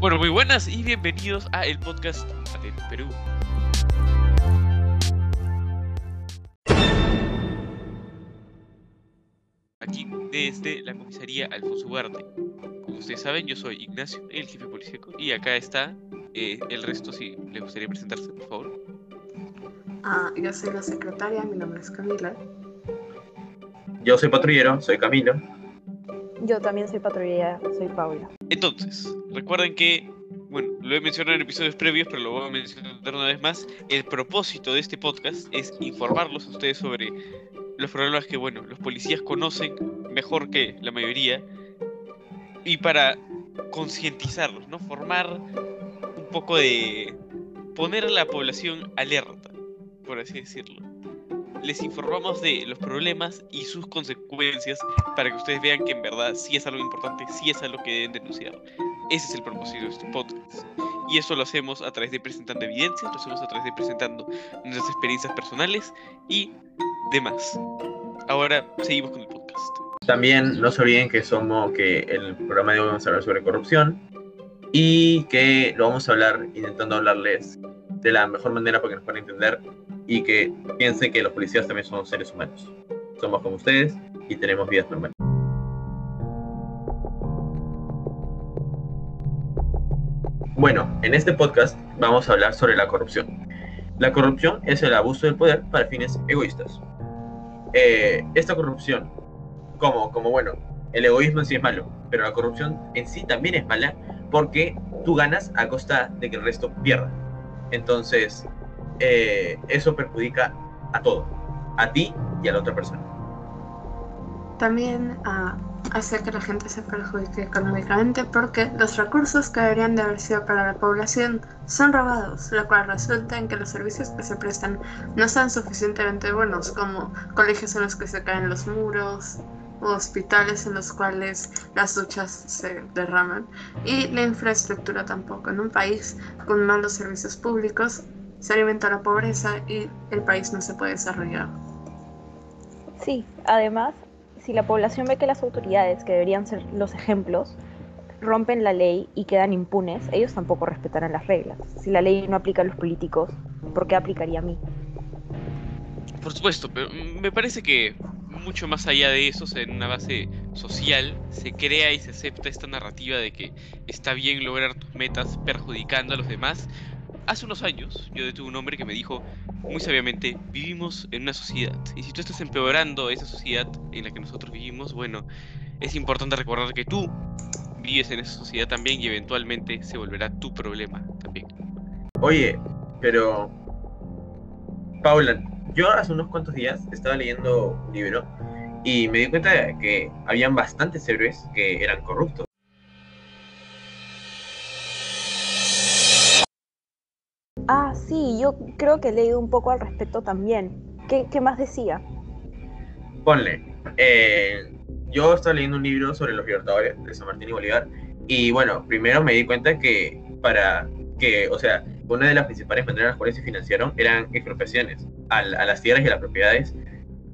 Bueno, muy buenas y bienvenidos a el podcast del Perú. Aquí desde la comisaría Alfonso Ugarte. Como ustedes saben, yo soy Ignacio, el jefe policíaco, y acá está eh, el resto, si les gustaría presentarse, por favor. Ah, yo soy la secretaria, mi nombre es Camila. Yo soy patrullero, soy Camilo. Yo también soy patrullera, soy Paula. Entonces, recuerden que, bueno, lo he mencionado en episodios previos, pero lo voy a mencionar una vez más. El propósito de este podcast es informarlos a ustedes sobre los problemas que, bueno, los policías conocen mejor que la mayoría y para concientizarlos, ¿no? Formar un poco de... poner a la población alerta, por así decirlo. Les informamos de los problemas y sus consecuencias para que ustedes vean que en verdad sí es algo importante, sí es algo que deben denunciar. Ese es el propósito de este podcast. Y eso lo hacemos a través de presentando evidencias, lo hacemos a través de presentando nuestras experiencias personales y demás. Ahora seguimos con el podcast. También no se olviden que somos que el programa de hoy vamos a hablar sobre corrupción y que lo vamos a hablar intentando hablarles de la mejor manera para que nos puedan entender y que piensen que los policías también son seres humanos. Somos como ustedes y tenemos vidas normales. Bueno, en este podcast vamos a hablar sobre la corrupción. La corrupción es el abuso del poder para fines egoístas. Eh, esta corrupción, como, como bueno, el egoísmo en sí es malo, pero la corrupción en sí también es mala porque tú ganas a costa de que el resto pierda. Entonces, eh, eso perjudica a todo, a ti y a la otra persona. También ah, hace que la gente se perjudique económicamente porque los recursos que deberían de haber sido para la población son robados, lo cual resulta en que los servicios que se prestan no son suficientemente buenos, como colegios en los que se caen los muros, hospitales en los cuales las duchas se derraman, y la infraestructura tampoco. En un país con malos servicios públicos se alimenta la pobreza y el país no se puede desarrollar. Sí, además, si la población ve que las autoridades, que deberían ser los ejemplos, rompen la ley y quedan impunes, ellos tampoco respetarán las reglas. Si la ley no aplica a los políticos, ¿por qué aplicaría a mí? Por supuesto, pero me parece que mucho más allá de eso, o sea, en una base social, se crea y se acepta esta narrativa de que está bien lograr tus metas perjudicando a los demás. Hace unos años yo detuve un hombre que me dijo muy sabiamente, vivimos en una sociedad y si tú estás empeorando esa sociedad en la que nosotros vivimos, bueno, es importante recordar que tú vives en esa sociedad también y eventualmente se volverá tu problema también. Oye, pero Paula, yo hace unos cuantos días estaba leyendo un libro y me di cuenta de que habían bastantes héroes que eran corruptos. Sí, yo creo que he leído un poco al respecto también. ¿Qué, más decía? Ponle, eh, yo estaba leyendo un libro sobre los libertadores de San Martín y Bolívar y bueno, primero me di cuenta que para que, o sea, una de las principales maneras en las cuales se financiaron eran expropiaciones a, a las tierras y a las propiedades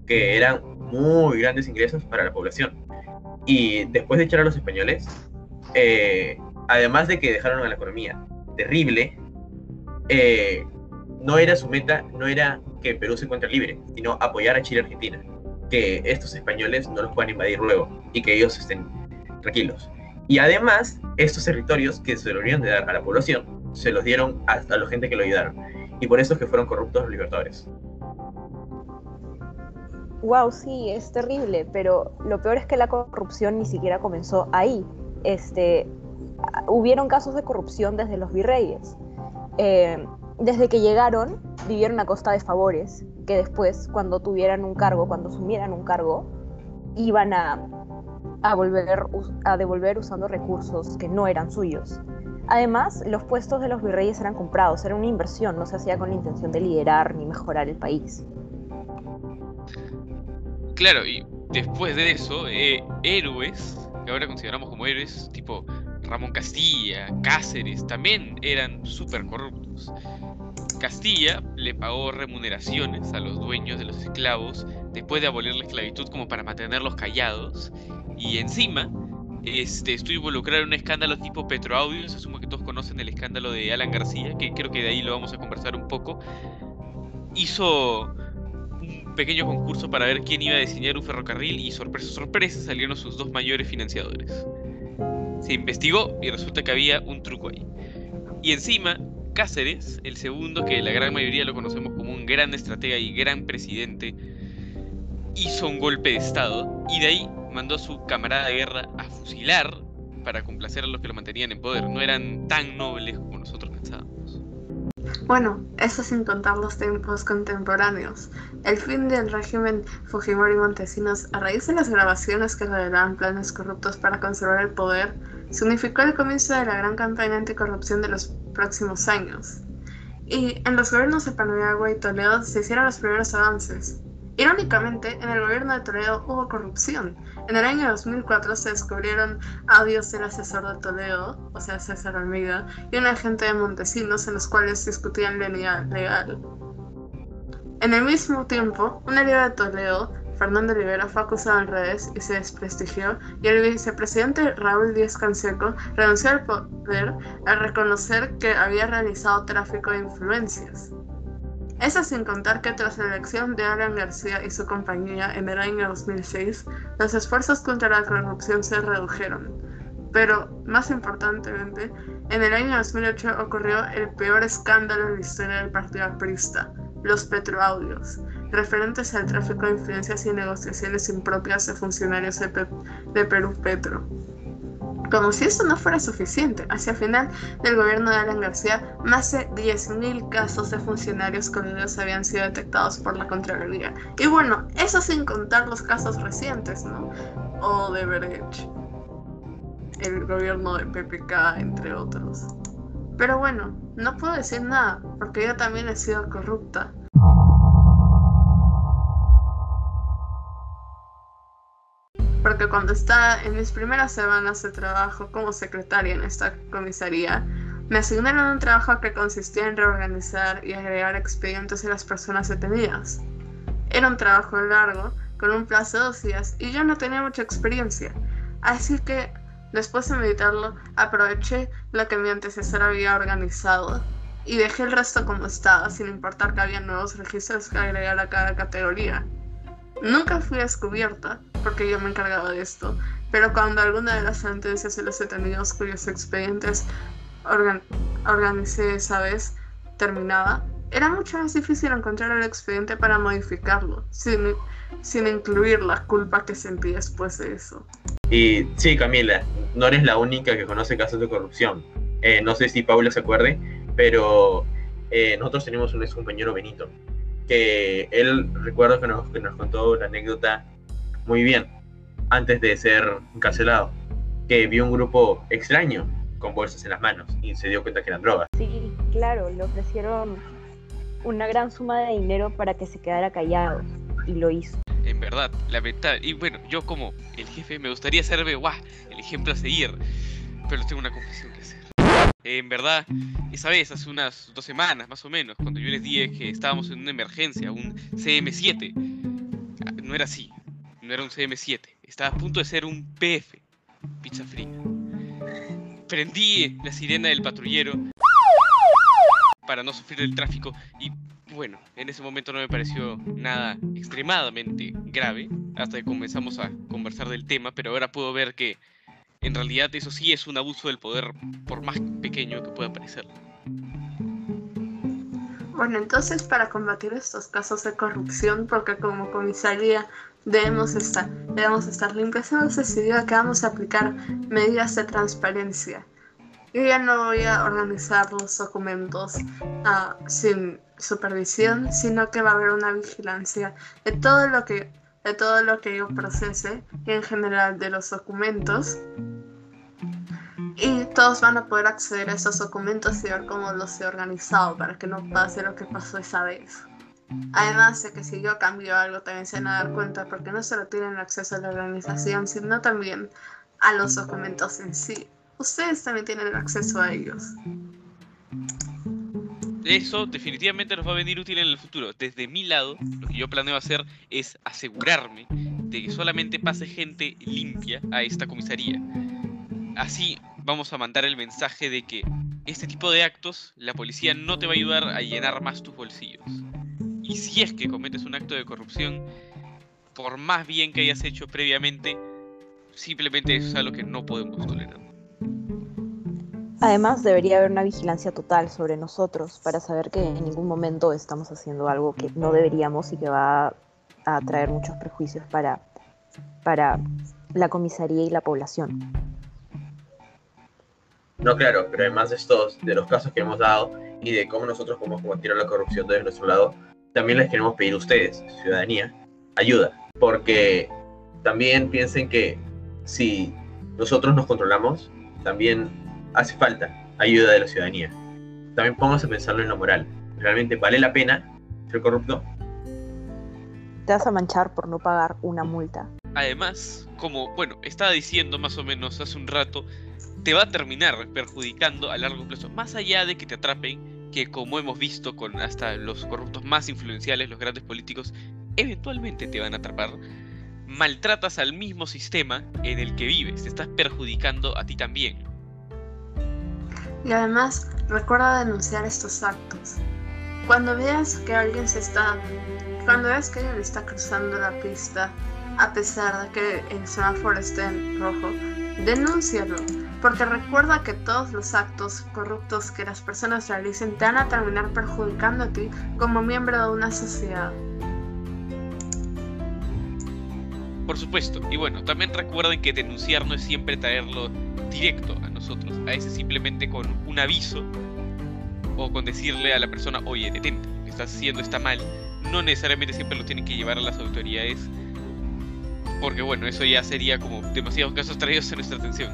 que eran muy grandes ingresos para la población. Y después de echar a los españoles, eh, además de que dejaron a la economía terrible, eh, no era su meta, no era que Perú se encuentre libre, sino apoyar a Chile y Argentina, que estos españoles no los puedan invadir luego y que ellos estén tranquilos. Y además, estos territorios que se deberían de dar a la población, se los dieron a, la gente que lo ayudaron. Y por eso es que fueron corruptos los libertadores. Wow, sí, es terrible, pero lo peor es que la corrupción ni siquiera comenzó ahí. Este, hubieron casos de corrupción desde los virreyes. Eh, desde que llegaron, vivieron a costa de favores, que después, cuando tuvieran un cargo, cuando asumieran un cargo, iban a, volver, a devolver usando recursos que no eran suyos. Además, los puestos de los virreyes eran comprados, era una inversión, no se hacía con la intención de liderar ni mejorar el país. Claro, y después de eso, eh, héroes, que ahora consideramos como héroes, tipo Ramón Castilla, Cáceres, también eran súper corruptos. Castilla le pagó remuneraciones a los dueños de los esclavos después de abolir la esclavitud como para mantenerlos callados y encima este, estuvo involucrado en un escándalo tipo Petroaudios, asumo que todos conocen el escándalo de Alan García, que creo que de ahí lo vamos a conversar un poco. Hizo un pequeño concurso para ver quién iba a diseñar un ferrocarril y sorpresa, sorpresa salieron sus dos mayores financiadores. Se investigó y resulta que había un truco ahí. Y encima, Cáceres, el segundo, que la gran mayoría lo conocemos como un gran estratega y gran presidente, hizo un golpe de Estado y de ahí mandó a su camarada de guerra a fusilar para complacer a los que lo mantenían en poder. No eran tan nobles como nosotros pensábamos. Bueno, eso sin contar los tiempos contemporáneos. El fin del régimen Fujimori Montesinos, a raíz de las grabaciones que revelaban planes corruptos para conservar el poder, significó el comienzo de la gran campaña anticorrupción de los próximos años. Y en los gobiernos de Paniagua y Toledo se hicieron los primeros avances. Irónicamente, en el gobierno de Toledo hubo corrupción. En el año 2004 se descubrieron audios del asesor de Toledo, o sea, César Almeida, y un agente de Montesinos en los cuales discutían la legal. En el mismo tiempo, un aliado de Toledo, Fernando Rivera, fue acusado en redes y se desprestigió, y el vicepresidente Raúl Díaz Canseco renunció al poder al reconocer que había realizado tráfico de influencias. Eso sin contar que tras la elección de Alan García y su compañía en el año 2006, los esfuerzos contra la corrupción se redujeron. Pero, más importantemente, en el año 2008 ocurrió el peor escándalo en la historia del partido aprista, los petroaudios, referentes al tráfico de influencias y negociaciones impropias de funcionarios de, de Perú Petro. Como si esto no fuera suficiente, hacia el final del gobierno de Alan García, más de 10.000 casos de funcionarios coloniales habían sido detectados por la Contraloría. Y bueno, eso sin contar los casos recientes, ¿no? O de Brecht, el gobierno de PPK, entre otros. Pero bueno, no puedo decir nada, porque yo también he sido corrupta. Porque cuando estaba en mis primeras semanas de trabajo como secretaria en esta comisaría, me asignaron un trabajo que consistía en reorganizar y agregar expedientes a las personas detenidas. Era un trabajo largo, con un plazo de dos días, y yo no tenía mucha experiencia, así que después de meditarlo, aproveché lo que mi antecesor había organizado y dejé el resto como estaba, sin importar que había nuevos registros que agregar a cada categoría. Nunca fui descubierta, porque yo me encargaba de esto, pero cuando alguna de las sentencias de los detenidos cuyos expedientes organicé esa vez terminaba, era mucho más difícil encontrar el expediente para modificarlo, sin, sin incluir la culpa que sentí después de eso. Y sí, Camila, no eres la única que conoce casos de corrupción. Eh, no sé si Paula se acuerde, pero eh, nosotros tenemos un ex compañero Benito, que él recuerdo que nos, que nos contó la anécdota muy bien antes de ser encarcelado, que vio un grupo extraño con bolsas en las manos y se dio cuenta que eran drogas. Sí, claro, le ofrecieron una gran suma de dinero para que se quedara callado y lo hizo. En verdad, la verdad, y bueno, yo como el jefe me gustaría serme guau, el ejemplo a seguir, pero tengo una confesión que hacer. En verdad, esa vez, hace unas dos semanas más o menos, cuando yo les dije que estábamos en una emergencia, un CM7, no era así, no era un CM7, estaba a punto de ser un PF, pizza fría. Prendí la sirena del patrullero para no sufrir el tráfico y bueno, en ese momento no me pareció nada extremadamente grave hasta que comenzamos a conversar del tema, pero ahora puedo ver que en realidad eso sí es un abuso del poder por más pequeño que pueda parecer. Bueno, entonces para combatir estos casos de corrupción, porque como comisaría debemos estar, debemos estar limpios, hemos decidido que vamos a aplicar medidas de transparencia. Yo ya no voy a organizar los documentos uh, sin supervisión, sino que va a haber una vigilancia de todo lo que de todo lo que yo procese y en general de los documentos. Y todos van a poder acceder a esos documentos y ver cómo los he organizado para que no pase lo que pasó esa vez. Además de que si yo cambio algo también se van a dar cuenta porque no solo tienen acceso a la organización, sino también a los documentos en sí. Ustedes también tienen acceso a ellos. Eso definitivamente nos va a venir útil en el futuro. Desde mi lado, lo que yo planeo hacer es asegurarme de que solamente pase gente limpia a esta comisaría. así vamos a mandar el mensaje de que este tipo de actos, la policía no te va a ayudar a llenar más tus bolsillos. Y si es que cometes un acto de corrupción, por más bien que hayas hecho previamente, simplemente eso es algo que no podemos tolerar. Además, debería haber una vigilancia total sobre nosotros para saber que en ningún momento estamos haciendo algo que no deberíamos y que va a traer muchos prejuicios para, para la comisaría y la población. No, claro, pero además de estos, de los casos que hemos dado y de cómo nosotros podemos combatir la corrupción desde nuestro lado, también les queremos pedir a ustedes, ciudadanía, ayuda, porque también piensen que si nosotros nos controlamos, también hace falta ayuda de la ciudadanía. También pónganse a pensarlo en lo moral. ¿Realmente vale la pena ser corrupto? Te vas a manchar por no pagar una multa. Además, como, bueno, estaba diciendo más o menos hace un rato, te va a terminar perjudicando a largo plazo, más allá de que te atrapen, que como hemos visto con hasta los corruptos más influenciales, los grandes políticos, eventualmente te van a atrapar, maltratas al mismo sistema en el que vives, te estás perjudicando a ti también. Y además, recuerda denunciar estos actos. Cuando veas que alguien se está. Cuando veas que alguien está cruzando la pista, a pesar de que el semáforo esté en rojo, denúncialo. Porque recuerda que todos los actos corruptos que las personas realicen te van a terminar perjudicando a ti como miembro de una sociedad. Por supuesto, y bueno, también recuerden que denunciar no es siempre traerlo directo a nosotros, a veces simplemente con un aviso o con decirle a la persona, oye, detente, lo que estás haciendo está mal. No necesariamente siempre lo tienen que llevar a las autoridades, porque bueno, eso ya sería como demasiados casos traídos a nuestra atención.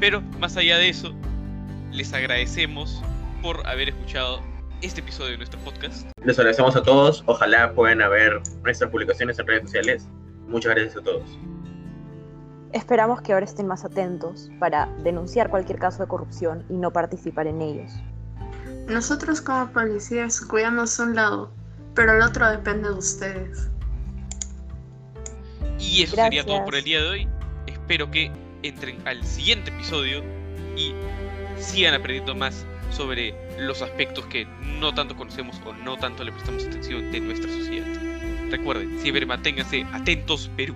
Pero más allá de eso, les agradecemos por haber escuchado este episodio de nuestro podcast. Les agradecemos a todos. Ojalá puedan ver nuestras publicaciones en redes sociales. Muchas gracias a todos. Esperamos que ahora estén más atentos para denunciar cualquier caso de corrupción y no participar en ellos. Nosotros como policías cuidamos un lado, pero el otro depende de ustedes. Y eso sería todo por el día de hoy. Espero que entren al siguiente episodio y sigan aprendiendo más sobre los aspectos que no tanto conocemos o no tanto le prestamos atención de nuestra sociedad. Recuerden, siempre manténganse atentos, Perú.